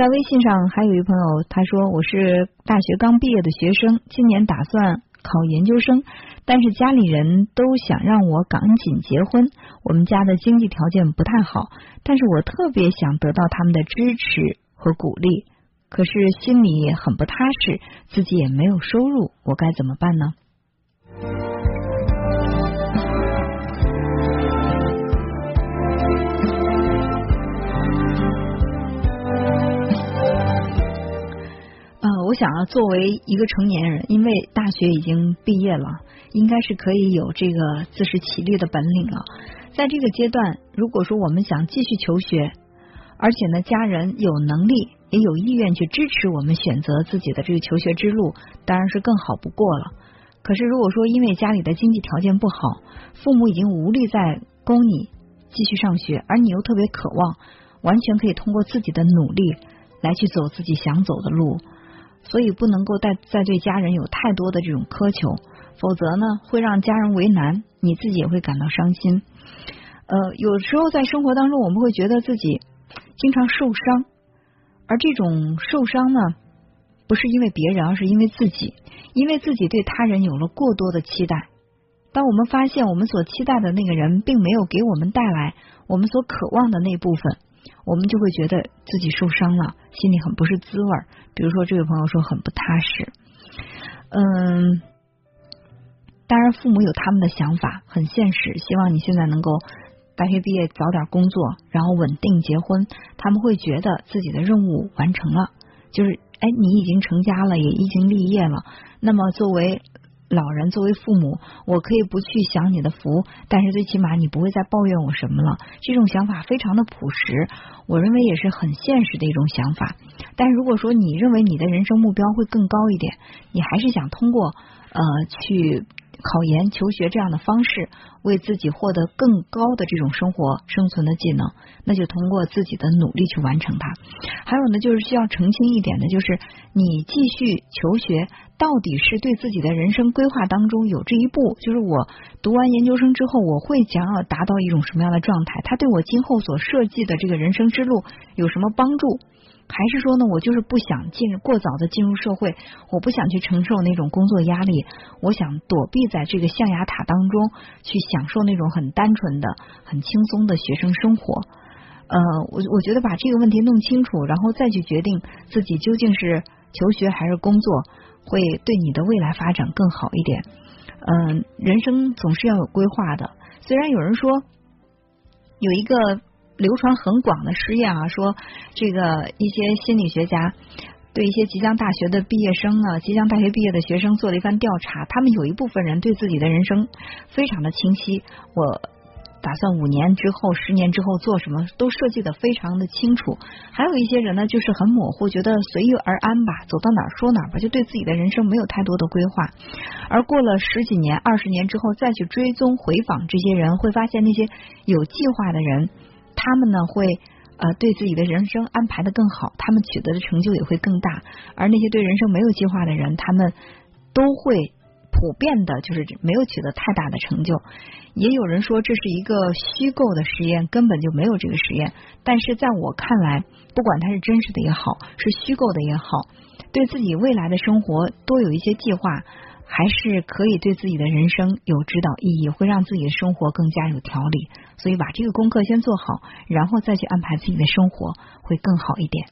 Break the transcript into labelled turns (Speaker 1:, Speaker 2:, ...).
Speaker 1: 在微信上还有一朋友，他说我是大学刚毕业的学生，今年打算考研究生，但是家里人都想让我赶紧结婚。我们家的经济条件不太好，但是我特别想得到他们的支持和鼓励，可是心里很不踏实，自己也没有收入，我该怎么办呢？想啊，作为一个成年人，因为大学已经毕业了，应该是可以有这个自食其力的本领了。在这个阶段，如果说我们想继续求学，而且呢，家人有能力也有意愿去支持我们选择自己的这个求学之路，当然是更好不过了。可是如果说因为家里的经济条件不好，父母已经无力再供你继续上学，而你又特别渴望，完全可以通过自己的努力来去走自己想走的路。所以不能够再再对家人有太多的这种苛求，否则呢会让家人为难，你自己也会感到伤心。呃，有时候在生活当中，我们会觉得自己经常受伤，而这种受伤呢，不是因为别人，而是因为自己，因为自己对他人有了过多的期待。当我们发现我们所期待的那个人，并没有给我们带来我们所渴望的那部分。我们就会觉得自己受伤了，心里很不是滋味。比如说，这位朋友说很不踏实。嗯，当然，父母有他们的想法，很现实，希望你现在能够大学毕业早点工作，然后稳定结婚。他们会觉得自己的任务完成了，就是哎，你已经成家了，也已经立业了。那么作为老人作为父母，我可以不去享你的福，但是最起码你不会再抱怨我什么了。这种想法非常的朴实，我认为也是很现实的一种想法。但如果说你认为你的人生目标会更高一点，你还是想通过呃去。考研、求学这样的方式，为自己获得更高的这种生活生存的技能，那就通过自己的努力去完成它。还有呢，就是需要澄清一点的，就是你继续求学，到底是对自己的人生规划当中有这一步，就是我读完研究生之后，我会想要达到一种什么样的状态？它对我今后所设计的这个人生之路有什么帮助？还是说呢，我就是不想进过早的进入社会，我不想去承受那种工作压力，我想躲避在这个象牙塔当中去享受那种很单纯的、很轻松的学生生活。呃，我我觉得把这个问题弄清楚，然后再去决定自己究竟是求学还是工作，会对你的未来发展更好一点。嗯，人生总是要有规划的。虽然有人说有一个。流传很广的实验啊，说这个一些心理学家对一些即将大学的毕业生呢，即将大学毕业的学生做了一番调查，他们有一部分人对自己的人生非常的清晰，我打算五年之后、十年之后做什么都设计的非常的清楚，还有一些人呢就是很模糊，觉得随遇而安吧，走到哪儿说哪儿吧，就对自己的人生没有太多的规划，而过了十几年、二十年之后再去追踪回访这些人，会发现那些有计划的人。他们呢会呃对自己的人生安排的更好，他们取得的成就也会更大。而那些对人生没有计划的人，他们都会普遍的就是没有取得太大的成就。也有人说这是一个虚构的实验，根本就没有这个实验。但是在我看来，不管它是真实的也好，是虚构的也好，对自己未来的生活多有一些计划。还是可以对自己的人生有指导意义，会让自己的生活更加有条理。所以把这个功课先做好，然后再去安排自己的生活，会更好一点。